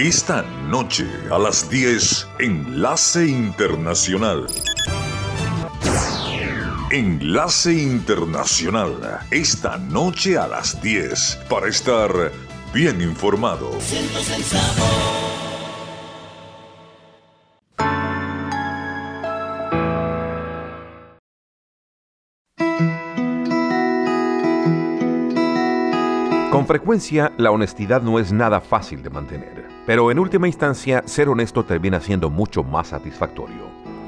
Esta noche a las 10, Enlace Internacional. Enlace Internacional, esta noche a las 10, para estar bien informado. Con frecuencia, la honestidad no es nada fácil de mantener, pero en última instancia, ser honesto termina siendo mucho más satisfactorio.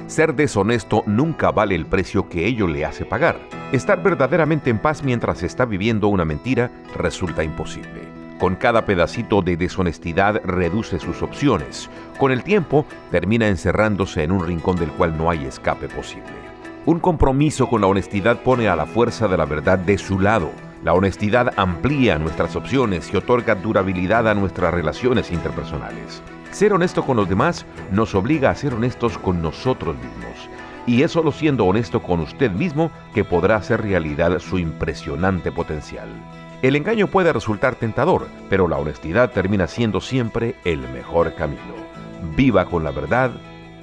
Ser deshonesto nunca vale el precio que ello le hace pagar. Estar verdaderamente en paz mientras está viviendo una mentira resulta imposible. Con cada pedacito de deshonestidad reduce sus opciones. Con el tiempo termina encerrándose en un rincón del cual no hay escape posible. Un compromiso con la honestidad pone a la fuerza de la verdad de su lado. La honestidad amplía nuestras opciones y otorga durabilidad a nuestras relaciones interpersonales. Ser honesto con los demás nos obliga a ser honestos con nosotros mismos. Y es solo siendo honesto con usted mismo que podrá hacer realidad su impresionante potencial. El engaño puede resultar tentador, pero la honestidad termina siendo siempre el mejor camino. Viva con la verdad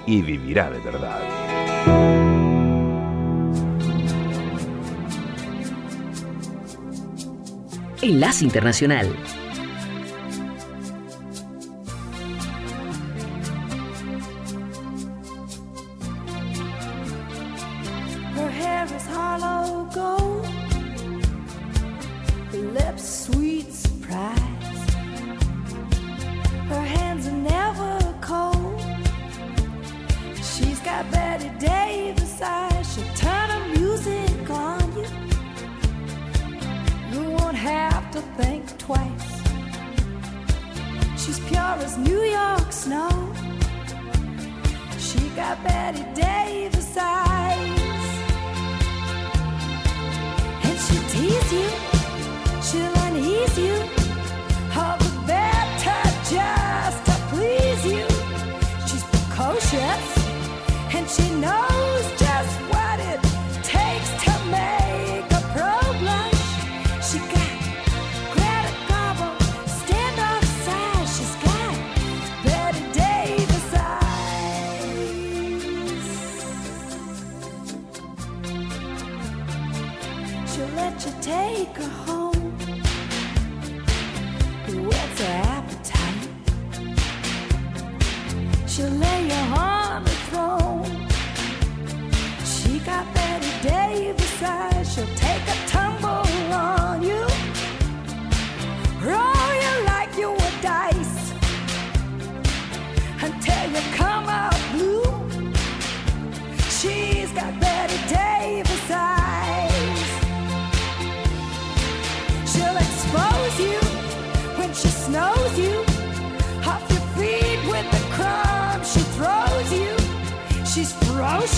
y vivirá de verdad. Enlace Internacional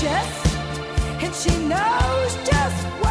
anxious, and she knows just what.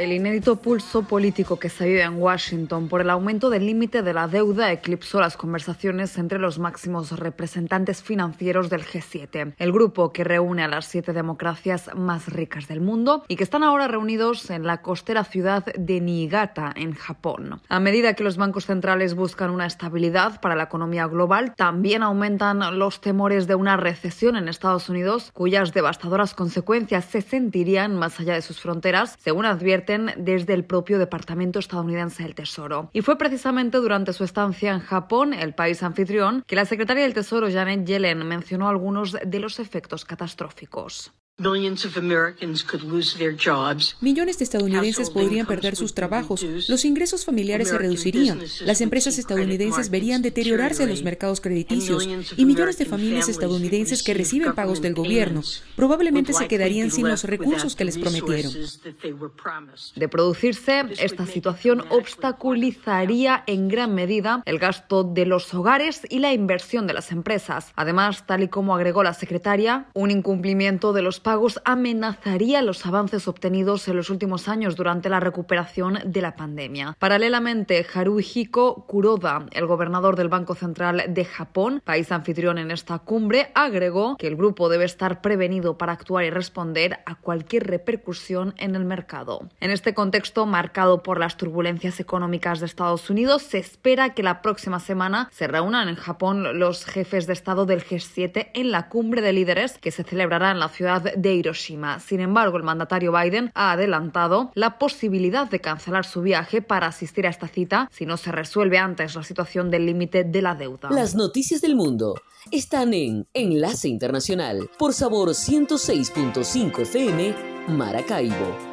El inédito pulso político que se vive en Washington por el aumento del límite de la deuda eclipsó las conversaciones entre los máximos representantes financieros del G7, el grupo que reúne a las siete democracias más ricas del mundo y que están ahora reunidos en la costera ciudad de Niigata, en Japón. A medida que los bancos centrales buscan una estabilidad para la economía global, también aumentan los temores de una recesión en Estados Unidos, cuyas devastadoras consecuencias se sentirían más allá de sus fronteras, según advierte desde el propio Departamento estadounidense del Tesoro. Y fue precisamente durante su estancia en Japón, el país anfitrión, que la secretaria del Tesoro Janet Yellen mencionó algunos de los efectos catastróficos. Millones de estadounidenses podrían perder sus trabajos, los ingresos familiares se reducirían, las empresas estadounidenses verían deteriorarse los mercados crediticios. y millones de familias estadounidenses que reciben pagos del gobierno probablemente se quedarían sin los recursos que les prometieron. De producirse, esta situación obstaculizaría en gran medida el gasto de los hogares y la inversión de las empresas. Además, tal y como agregó la secretaria, un incumplimiento de los pagos amenazaría los avances obtenidos en los últimos años durante la recuperación de la pandemia. Paralelamente, Haruhiko Kuroda, el gobernador del Banco Central de Japón, país anfitrión en esta cumbre, agregó que el grupo debe estar prevenido para actuar y responder a cualquier repercusión en el mercado. En este contexto marcado por las turbulencias económicas de Estados Unidos, se espera que la próxima semana se reúnan en Japón los jefes de Estado del G7 en la cumbre de líderes que se celebrará en la ciudad de Hiroshima. Sin embargo, el mandatario Biden ha adelantado la posibilidad de cancelar su viaje para asistir a esta cita si no se resuelve antes la situación del límite de la deuda. Las noticias del mundo están en Enlace Internacional por Sabor 106.5 FM Maracaibo.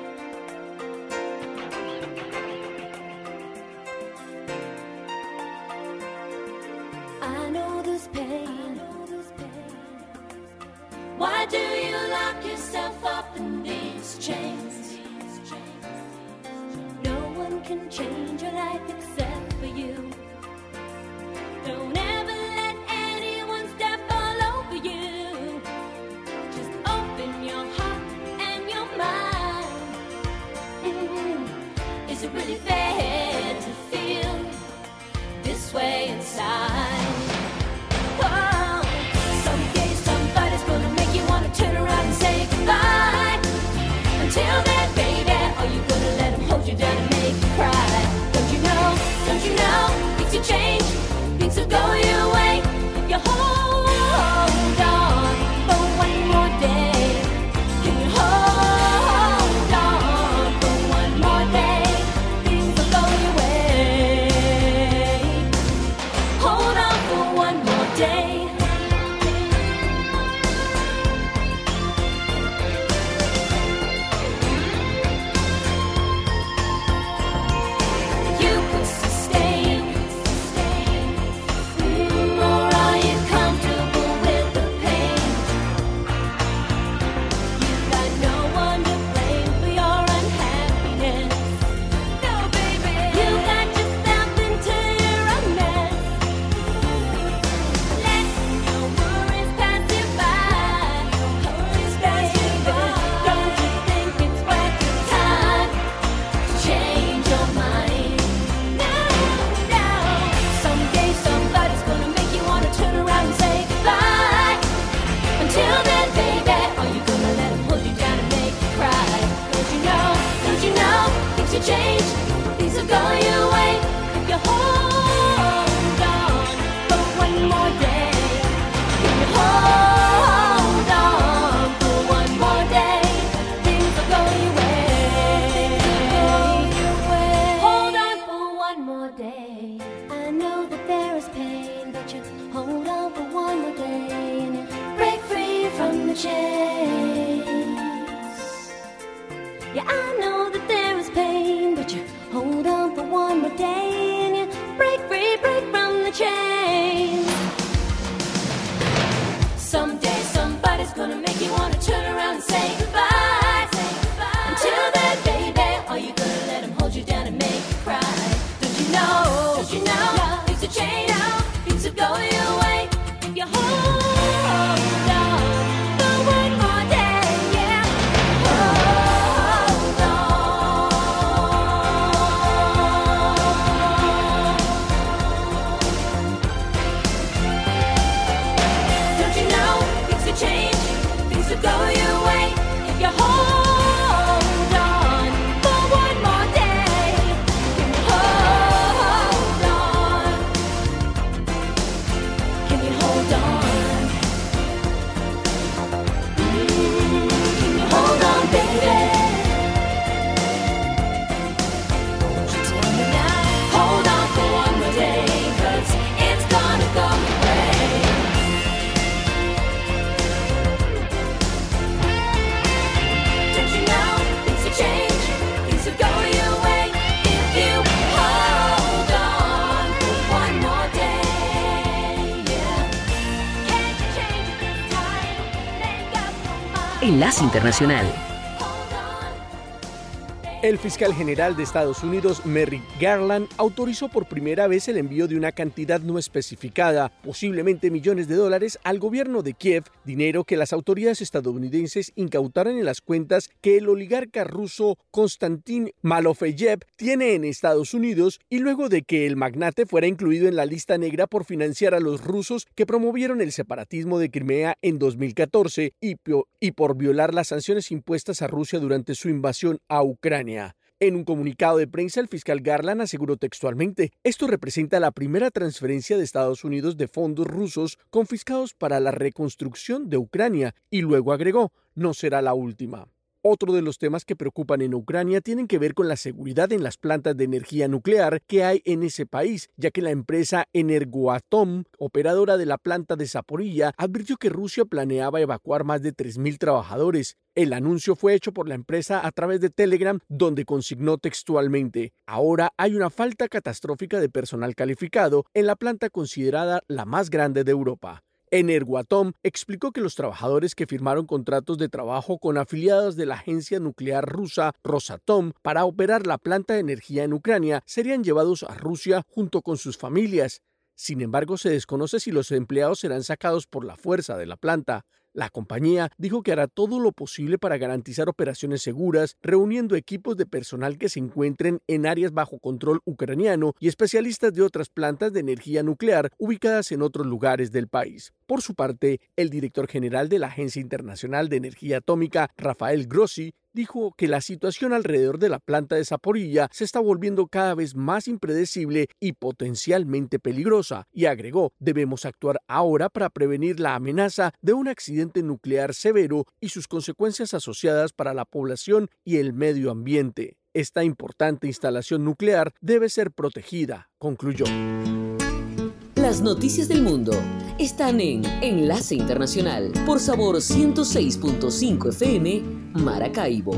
don't Enlace Internacional. El fiscal general de Estados Unidos, Merrick Garland, autorizó por primera vez el envío de una cantidad no especificada, posiblemente millones de dólares, al gobierno de Kiev, dinero que las autoridades estadounidenses incautaron en las cuentas que el oligarca ruso Konstantin Malofeyev tiene en Estados Unidos y luego de que el magnate fuera incluido en la lista negra por financiar a los rusos que promovieron el separatismo de Crimea en 2014 y, y por violar las sanciones impuestas a Rusia durante su invasión a Ucrania. En un comunicado de prensa, el fiscal Garland aseguró textualmente, esto representa la primera transferencia de Estados Unidos de fondos rusos confiscados para la reconstrucción de Ucrania, y luego agregó, no será la última. Otro de los temas que preocupan en Ucrania tienen que ver con la seguridad en las plantas de energía nuclear que hay en ese país, ya que la empresa Energoatom, operadora de la planta de Zaporilla, advirtió que Rusia planeaba evacuar más de 3.000 trabajadores. El anuncio fue hecho por la empresa a través de Telegram, donde consignó textualmente, ahora hay una falta catastrófica de personal calificado en la planta considerada la más grande de Europa. Energoatom explicó que los trabajadores que firmaron contratos de trabajo con afiliados de la agencia nuclear rusa Rosatom para operar la planta de energía en Ucrania serían llevados a Rusia junto con sus familias. Sin embargo, se desconoce si los empleados serán sacados por la fuerza de la planta. La compañía dijo que hará todo lo posible para garantizar operaciones seguras, reuniendo equipos de personal que se encuentren en áreas bajo control ucraniano y especialistas de otras plantas de energía nuclear ubicadas en otros lugares del país. Por su parte, el director general de la Agencia Internacional de Energía Atómica, Rafael Grossi, dijo que la situación alrededor de la planta de Zaporilla se está volviendo cada vez más impredecible y potencialmente peligrosa, y agregó, debemos actuar ahora para prevenir la amenaza de un accidente nuclear severo y sus consecuencias asociadas para la población y el medio ambiente. Esta importante instalación nuclear debe ser protegida, concluyó. Las noticias del mundo están en Enlace Internacional por Sabor 106.5 FM Maracaibo.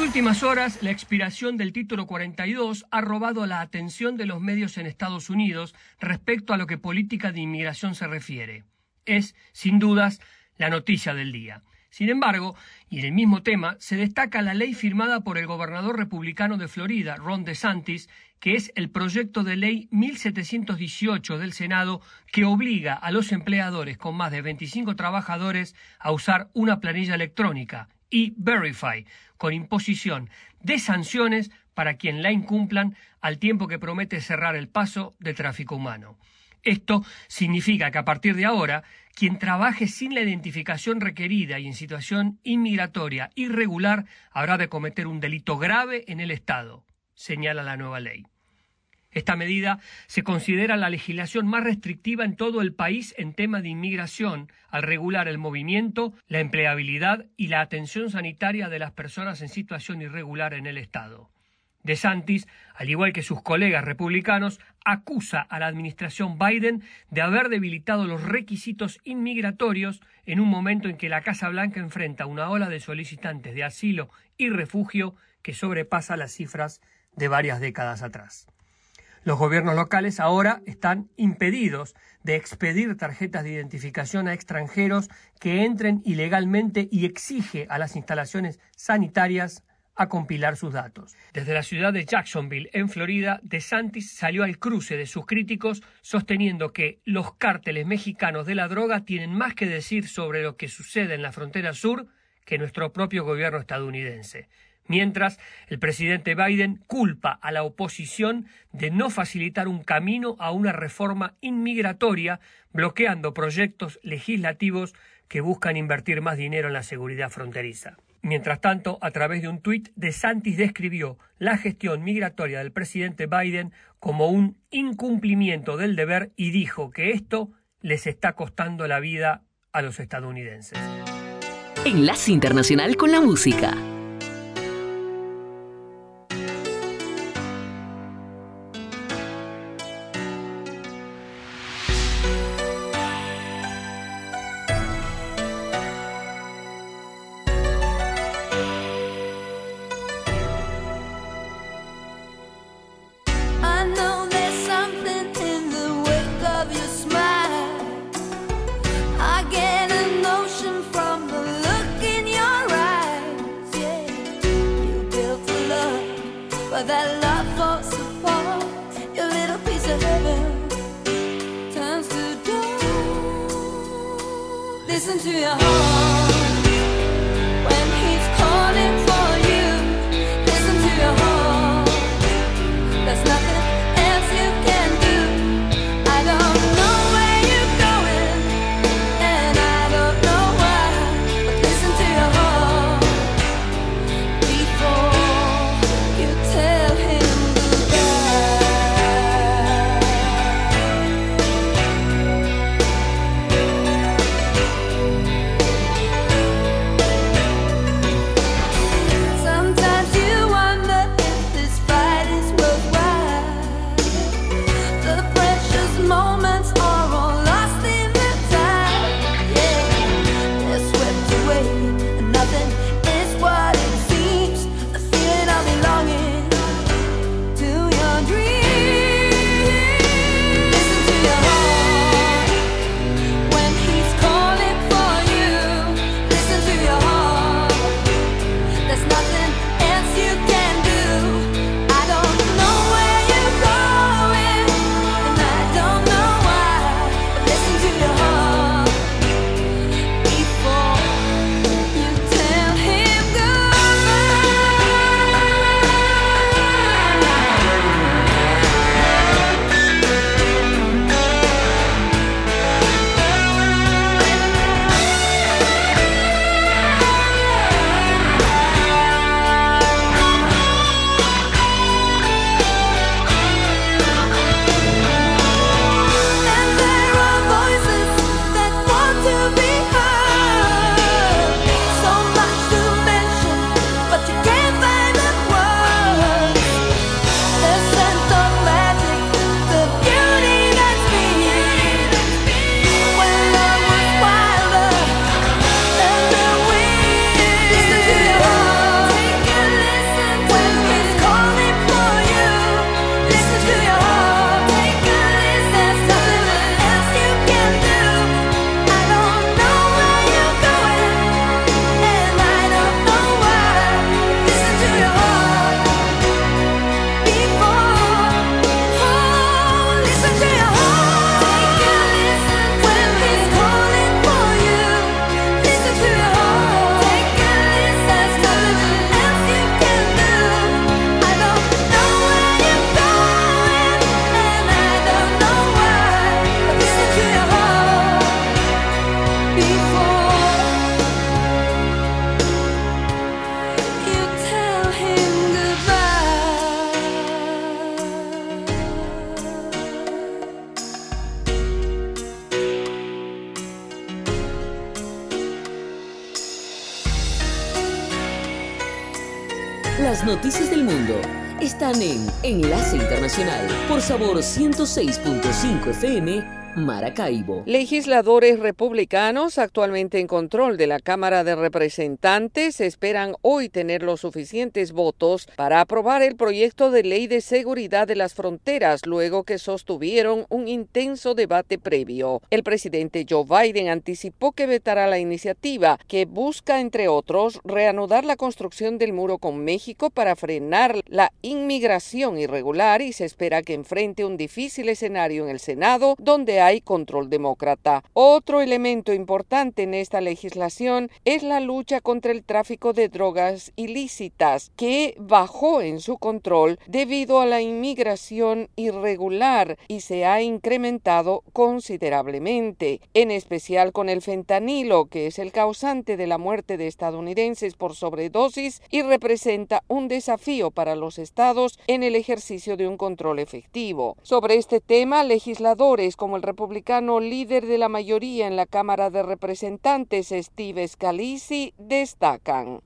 Últimas horas, la expiración del título 42 ha robado la atención de los medios en Estados Unidos respecto a lo que política de inmigración se refiere. Es, sin dudas, la noticia del día. Sin embargo, y en el mismo tema, se destaca la ley firmada por el gobernador republicano de Florida, Ron DeSantis, que es el proyecto de ley 1718 del Senado que obliga a los empleadores con más de 25 trabajadores a usar una planilla electrónica y Verify, con imposición de sanciones para quien la incumplan al tiempo que promete cerrar el paso del tráfico humano. Esto significa que a partir de ahora, quien trabaje sin la identificación requerida y en situación inmigratoria irregular habrá de cometer un delito grave en el Estado, señala la nueva ley. Esta medida se considera la legislación más restrictiva en todo el país en tema de inmigración, al regular el movimiento, la empleabilidad y la atención sanitaria de las personas en situación irregular en el Estado. De Santis, al igual que sus colegas republicanos, acusa a la administración Biden de haber debilitado los requisitos inmigratorios en un momento en que la Casa Blanca enfrenta una ola de solicitantes de asilo y refugio que sobrepasa las cifras de varias décadas atrás. Los gobiernos locales ahora están impedidos de expedir tarjetas de identificación a extranjeros que entren ilegalmente y exige a las instalaciones sanitarias a compilar sus datos. Desde la ciudad de Jacksonville, en Florida, DeSantis salió al cruce de sus críticos sosteniendo que los cárteles mexicanos de la droga tienen más que decir sobre lo que sucede en la frontera sur que nuestro propio gobierno estadounidense mientras el presidente Biden culpa a la oposición de no facilitar un camino a una reforma inmigratoria, bloqueando proyectos legislativos que buscan invertir más dinero en la seguridad fronteriza. Mientras tanto, a través de un tuit, DeSantis describió la gestión migratoria del presidente Biden como un incumplimiento del deber y dijo que esto les está costando la vida a los estadounidenses. Enlace Internacional con la Música. Sabor 106.5 FM Maracaibo. Legisladores republicanos actualmente en control de la Cámara de Representantes esperan hoy tener los suficientes votos para aprobar el proyecto de ley de seguridad de las fronteras luego que sostuvieron un intenso debate previo. El presidente Joe Biden anticipó que vetará la iniciativa que busca, entre otros, reanudar la construcción del muro con México para frenar la inmigración irregular y se espera que enfrente un difícil escenario en el Senado donde hay hay control demócrata. Otro elemento importante en esta legislación es la lucha contra el tráfico de drogas ilícitas, que bajó en su control debido a la inmigración irregular y se ha incrementado considerablemente, en especial con el fentanilo, que es el causante de la muerte de estadounidenses por sobredosis y representa un desafío para los estados en el ejercicio de un control efectivo. Sobre este tema, legisladores como el republicano líder de la mayoría en la Cámara de Representantes, Steve Scalise, destacan.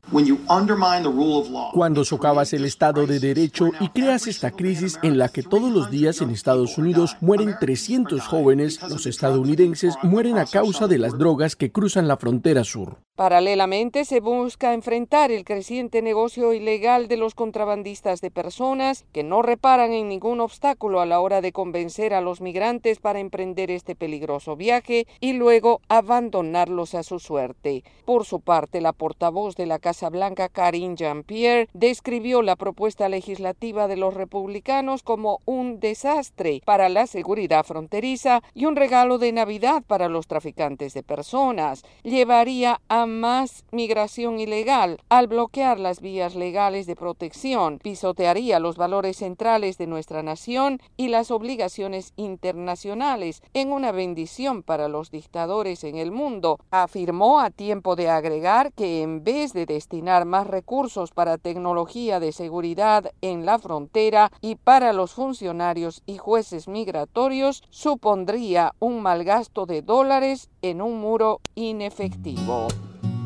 Cuando socavas el Estado de Derecho y creas esta crisis en la que todos los días en Estados Unidos mueren 300 jóvenes, los estadounidenses mueren a causa de las drogas que cruzan la frontera sur. Paralelamente, se busca enfrentar el creciente negocio ilegal de los contrabandistas de personas que no reparan en ningún obstáculo a la hora de convencer a los migrantes para emprender este peligroso viaje y luego abandonarlos a su suerte. Por su parte, la portavoz de la Casa Blanca, Karine Jean-Pierre, describió la propuesta legislativa de los republicanos como un desastre para la seguridad fronteriza y un regalo de Navidad para los traficantes de personas. Llevaría a más migración ilegal al bloquear las vías legales de protección, pisotearía los valores centrales de nuestra nación y las obligaciones internacionales en una bendición para los dictadores en el mundo, afirmó a tiempo de agregar que en vez de destinar más recursos para tecnología de seguridad en la frontera y para los funcionarios y jueces migratorios, supondría un mal gasto de dólares en un muro inefectivo.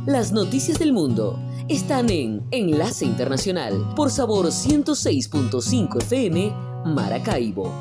Las noticias del mundo están en Enlace Internacional por Sabor 106.5 FM Maracaibo.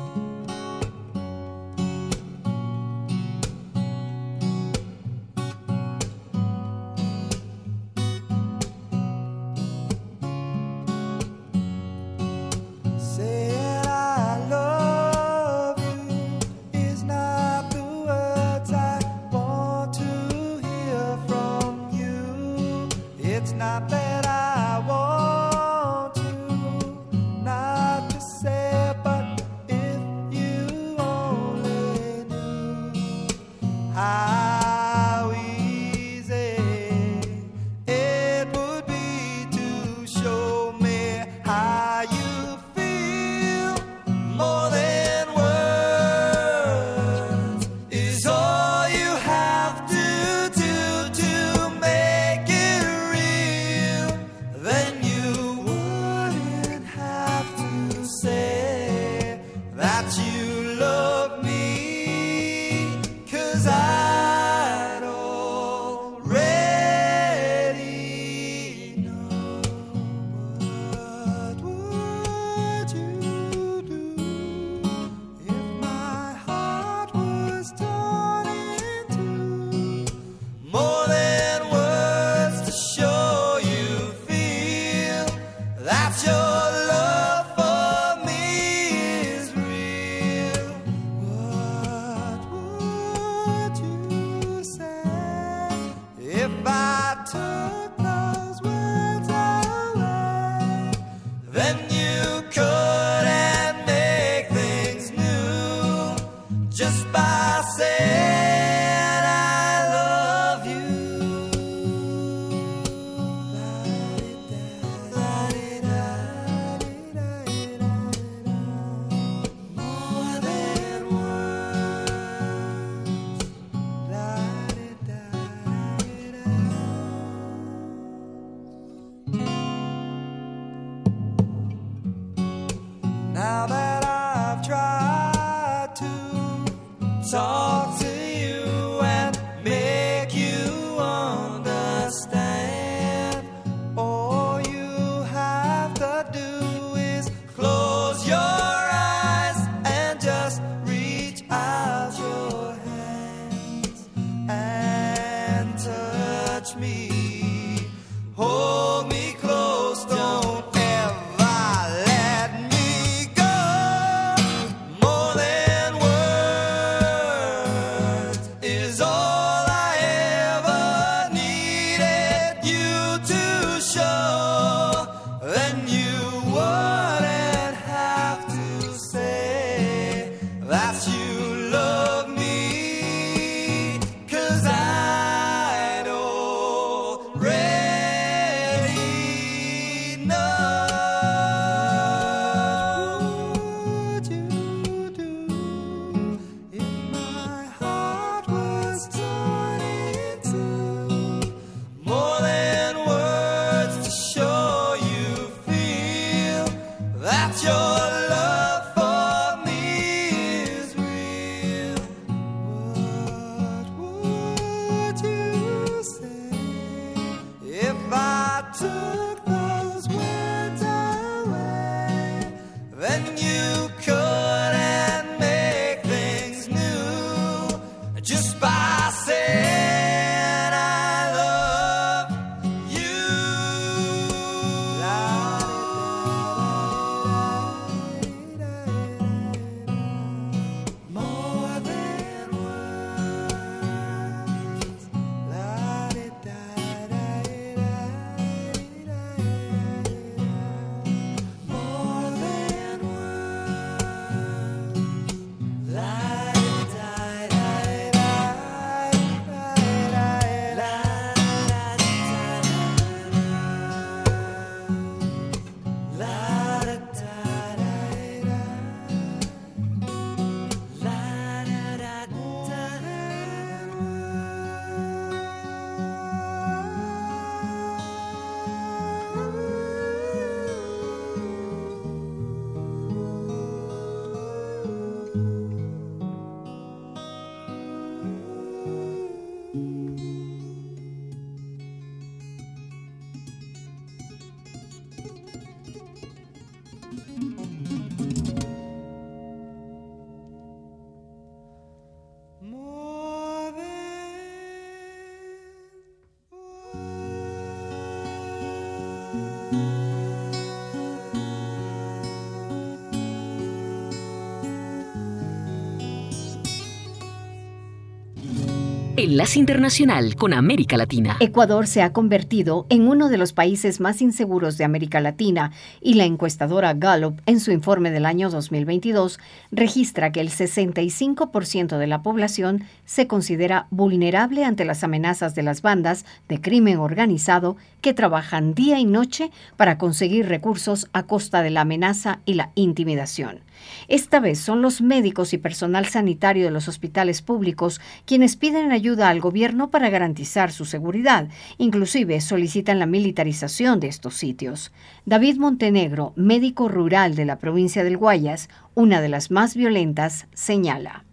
Enlace Internacional con América Latina. Ecuador se ha convertido en uno de los países más inseguros de América Latina y la encuestadora Gallup, en su informe del año 2022, registra que el 65% de la población se considera vulnerable ante las amenazas de las bandas de crimen organizado que trabajan día y noche para conseguir recursos a costa de la amenaza y la intimidación. Esta vez son los médicos y personal sanitario de los hospitales públicos quienes piden ayuda al gobierno para garantizar su seguridad. Inclusive solicitan la militarización de estos sitios. David Montenegro, médico rural de la provincia del Guayas, una de las más violentas, señala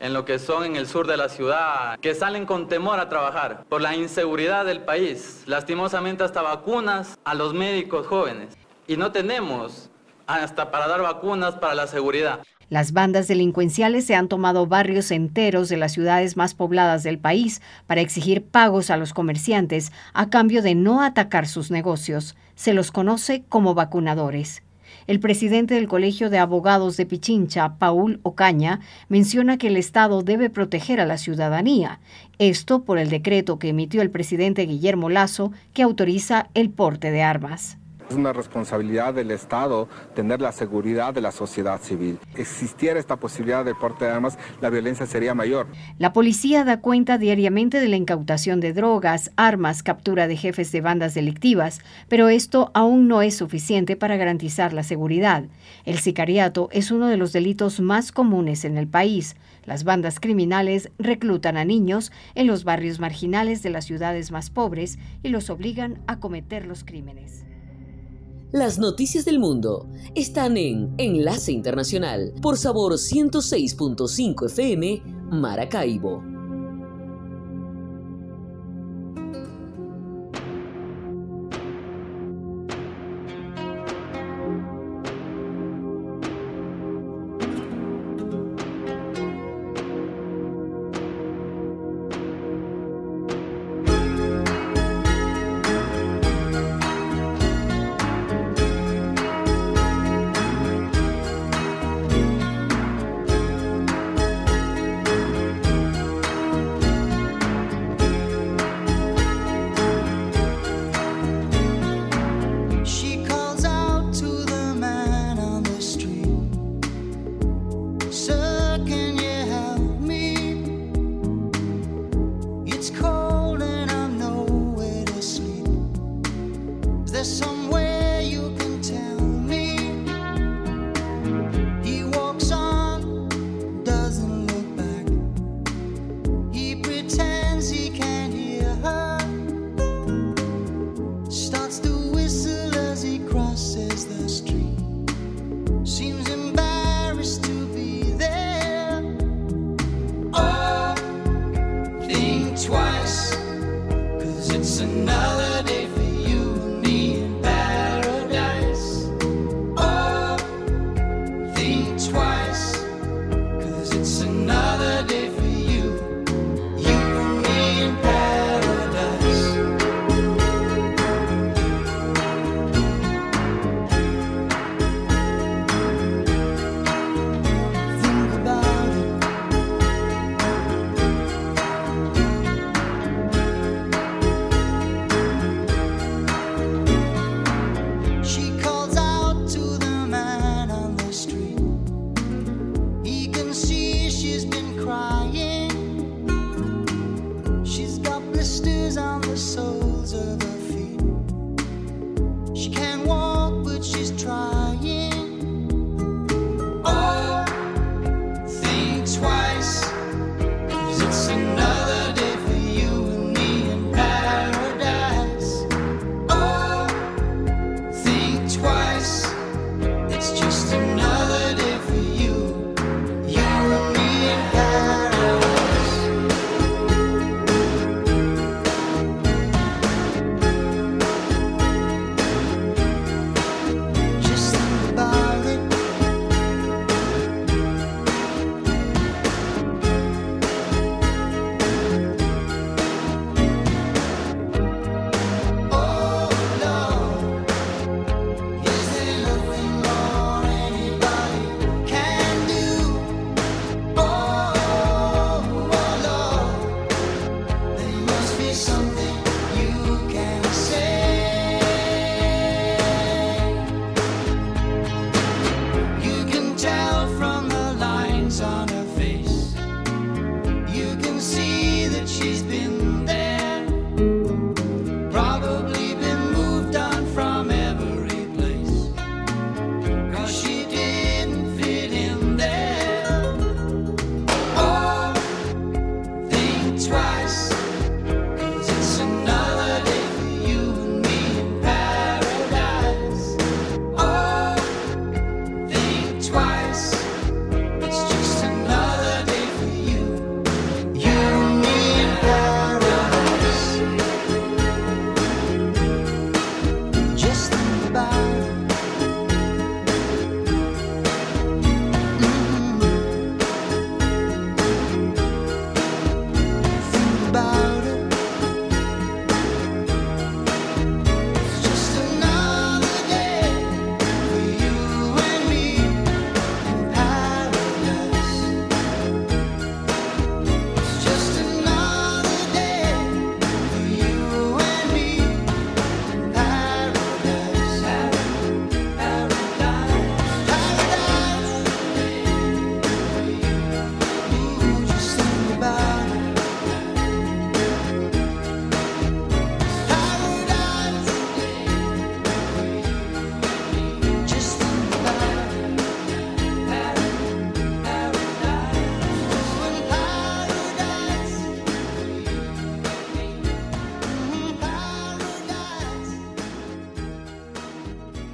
en lo que son en el sur de la ciudad, que salen con temor a trabajar por la inseguridad del país, lastimosamente hasta vacunas a los médicos jóvenes. Y no tenemos hasta para dar vacunas para la seguridad. Las bandas delincuenciales se han tomado barrios enteros de las ciudades más pobladas del país para exigir pagos a los comerciantes a cambio de no atacar sus negocios. Se los conoce como vacunadores. El presidente del Colegio de Abogados de Pichincha, Paul Ocaña, menciona que el Estado debe proteger a la ciudadanía. Esto por el decreto que emitió el presidente Guillermo Lazo que autoriza el porte de armas. Es una responsabilidad del Estado tener la seguridad de la sociedad civil. Existiera esta posibilidad de porte de armas, la violencia sería mayor. La policía da cuenta diariamente de la incautación de drogas, armas, captura de jefes de bandas delictivas, pero esto aún no es suficiente para garantizar la seguridad. El sicariato es uno de los delitos más comunes en el país. Las bandas criminales reclutan a niños en los barrios marginales de las ciudades más pobres y los obligan a cometer los crímenes. Las noticias del mundo están en Enlace Internacional por Sabor 106.5 FM Maracaibo.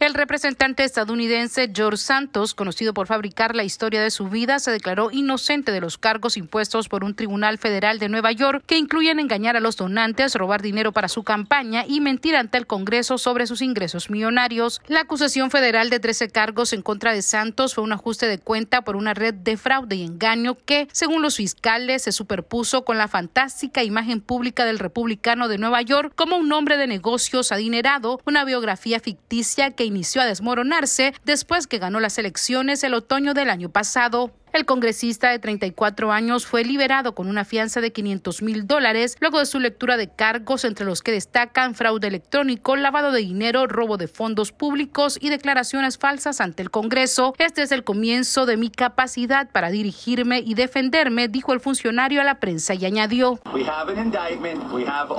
El representante estadounidense George Santos, conocido por fabricar la historia de su vida, se declaró inocente de los cargos impuestos por un tribunal federal de Nueva York que incluyen engañar a los donantes, robar dinero para su campaña y mentir ante el Congreso sobre sus ingresos millonarios. La acusación federal de 13 cargos en contra de Santos fue un ajuste de cuenta por una red de fraude y engaño que, según los fiscales, se superpuso con la fantástica imagen pública del republicano de Nueva York como un hombre de negocios adinerado, una biografía ficticia que inició a desmoronarse después que ganó las elecciones el otoño del año pasado. El congresista de 34 años fue liberado con una fianza de 500 mil dólares luego de su lectura de cargos entre los que destacan fraude electrónico, lavado de dinero, robo de fondos públicos y declaraciones falsas ante el Congreso. Este es el comienzo de mi capacidad para dirigirme y defenderme, dijo el funcionario a la prensa y añadió.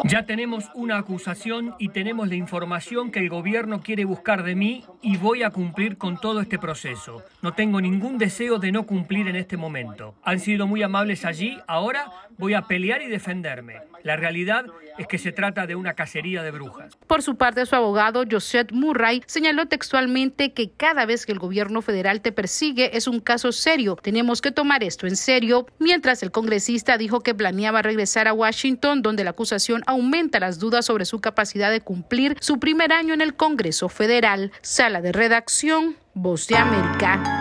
Ya tenemos una acusación y tenemos la información que el gobierno quiere buscar de mí y voy a cumplir con todo este proceso. No tengo ningún deseo de no cumplir en este momento. Han sido muy amables allí, ahora voy a pelear y defenderme. La realidad es que se trata de una cacería de brujas. Por su parte, su abogado, Joseph Murray, señaló textualmente que cada vez que el gobierno federal te persigue es un caso serio. Tenemos que tomar esto en serio. Mientras el congresista dijo que planeaba regresar a Washington, donde la acusación aumenta las dudas sobre su capacidad de cumplir su primer año en el Congreso Federal. Sala de redacción, Voz de América.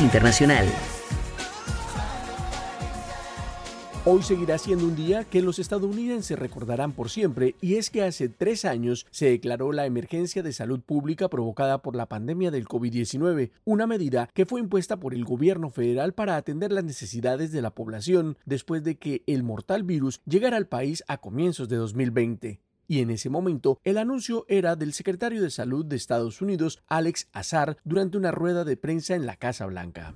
Internacional. Hoy seguirá siendo un día que los estadounidenses recordarán por siempre y es que hace tres años se declaró la emergencia de salud pública provocada por la pandemia del COVID-19, una medida que fue impuesta por el gobierno federal para atender las necesidades de la población después de que el mortal virus llegara al país a comienzos de 2020 y en ese momento el anuncio era del secretario de Salud de Estados Unidos, Alex Azar, durante una rueda de prensa en la Casa Blanca.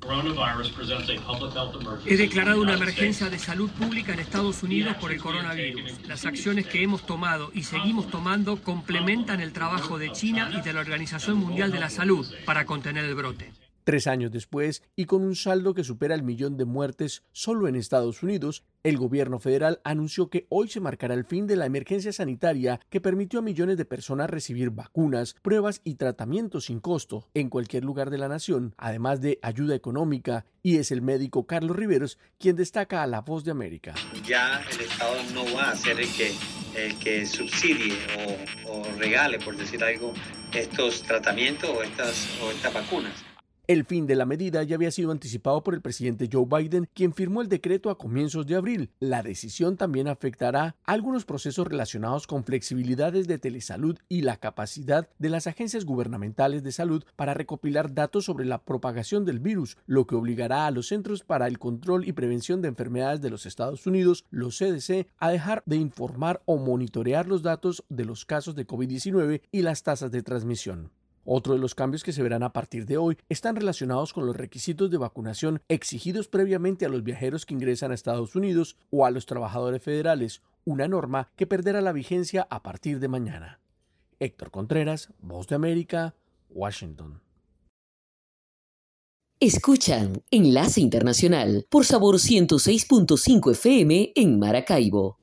He declarado una emergencia de salud pública en Estados Unidos por el coronavirus. Las acciones que hemos tomado y seguimos tomando complementan el trabajo de China y de la Organización Mundial de la Salud para contener el brote. Tres años después, y con un saldo que supera el millón de muertes solo en Estados Unidos, el gobierno federal anunció que hoy se marcará el fin de la emergencia sanitaria que permitió a millones de personas recibir vacunas, pruebas y tratamientos sin costo en cualquier lugar de la nación, además de ayuda económica, y es el médico Carlos Riveros quien destaca a La Voz de América. Ya el Estado no va a ser el que, subsidie o, regale, por decir algo, estos tratamientos o estas vacunas el fin de la medida ya había sido anticipado por el presidente Joe Biden, quien firmó el decreto a comienzos de abril. La decisión también afectará algunos procesos relacionados con flexibilidades de telesalud y la capacidad de las agencias gubernamentales de salud para recopilar datos sobre la propagación del virus, lo que obligará a los Centros para el Control y Prevención de Enfermedades de los Estados Unidos, los CDC, a dejar de informar o monitorear los datos de los casos de COVID-19 y las tasas de transmisión. Otro de los cambios que se verán a partir de hoy están relacionados con los requisitos de vacunación exigidos previamente a los viajeros que ingresan a Estados Unidos o a los trabajadores federales, una norma que perderá la vigencia a partir de mañana. Héctor Contreras, Voz de América, Washington. Escuchan Enlace Internacional por Sabor 106.5 FM en Maracaibo.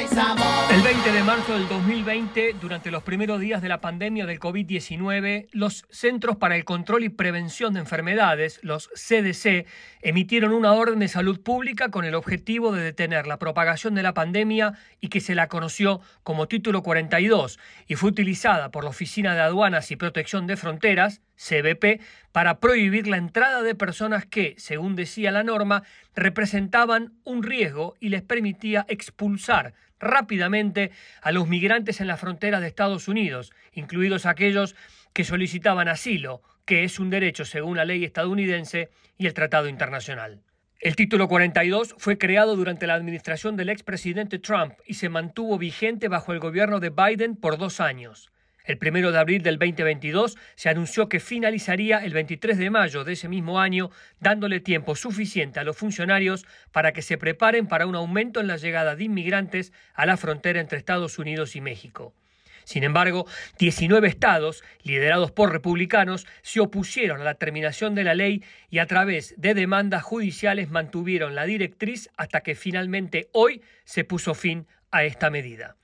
El 20 de marzo del 2020, durante los primeros días de la pandemia del COVID-19, los Centros para el Control y Prevención de Enfermedades, los CDC, emitieron una orden de salud pública con el objetivo de detener la propagación de la pandemia y que se la conoció como Título 42 y fue utilizada por la Oficina de Aduanas y Protección de Fronteras, CBP, para prohibir la entrada de personas que, según decía la norma, representaban un riesgo y les permitía expulsar rápidamente a los migrantes en la frontera de Estados Unidos, incluidos aquellos que solicitaban asilo, que es un derecho según la ley estadounidense y el Tratado Internacional. El título 42 fue creado durante la administración del expresidente Trump y se mantuvo vigente bajo el gobierno de Biden por dos años. El primero de abril del 2022 se anunció que finalizaría el 23 de mayo de ese mismo año, dándole tiempo suficiente a los funcionarios para que se preparen para un aumento en la llegada de inmigrantes a la frontera entre Estados Unidos y México. Sin embargo, 19 estados, liderados por republicanos, se opusieron a la terminación de la ley y a través de demandas judiciales mantuvieron la directriz hasta que finalmente hoy se puso fin a esta medida.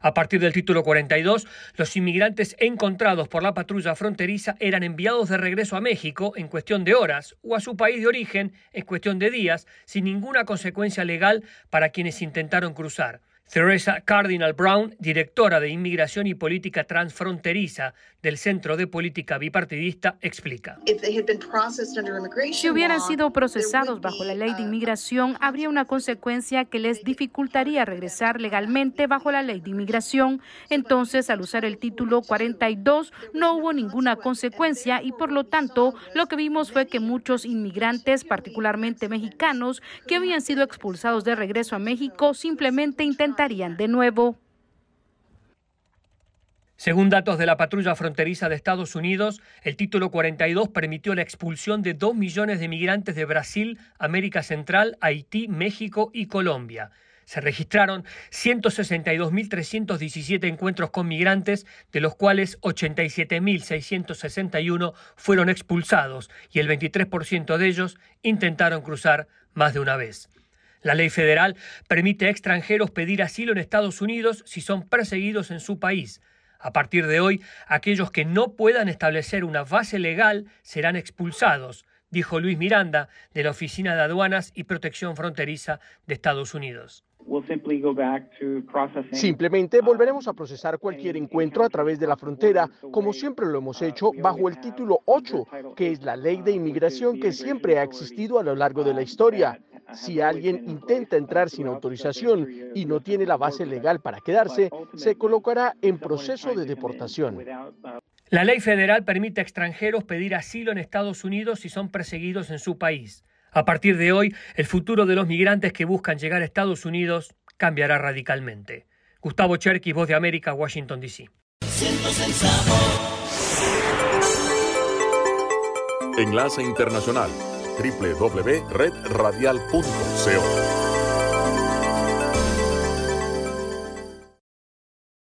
A partir del título 42, los inmigrantes encontrados por la patrulla fronteriza eran enviados de regreso a México en cuestión de horas o a su país de origen en cuestión de días, sin ninguna consecuencia legal para quienes intentaron cruzar. Theresa Cardinal Brown, directora de Inmigración y Política Transfronteriza del Centro de Política Bipartidista, explica. Si hubieran sido procesados bajo la ley de inmigración, habría una consecuencia que les dificultaría regresar legalmente bajo la ley de inmigración. Entonces, al usar el título 42, no hubo ninguna consecuencia y, por lo tanto, lo que vimos fue que muchos inmigrantes, particularmente mexicanos, que habían sido expulsados de regreso a México, simplemente de nuevo. Según datos de la patrulla fronteriza de Estados Unidos, el título 42 permitió la expulsión de 2 millones de migrantes de Brasil, América Central, Haití, México y Colombia. Se registraron 162.317 encuentros con migrantes, de los cuales 87.661 fueron expulsados y el 23% de ellos intentaron cruzar más de una vez. La ley federal permite a extranjeros pedir asilo en Estados Unidos si son perseguidos en su país. A partir de hoy, aquellos que no puedan establecer una base legal serán expulsados, dijo Luis Miranda de la Oficina de Aduanas y Protección Fronteriza de Estados Unidos. Simplemente volveremos a procesar cualquier encuentro a través de la frontera, como siempre lo hemos hecho, bajo el título 8, que es la ley de inmigración que siempre ha existido a lo largo de la historia. Si alguien intenta entrar sin autorización y no tiene la base legal para quedarse, se colocará en proceso de deportación. La ley federal permite a extranjeros pedir asilo en Estados Unidos si son perseguidos en su país. A partir de hoy, el futuro de los migrantes que buscan llegar a Estados Unidos cambiará radicalmente. Gustavo Cherky, Voz de América, Washington, D.C. Enlace Internacional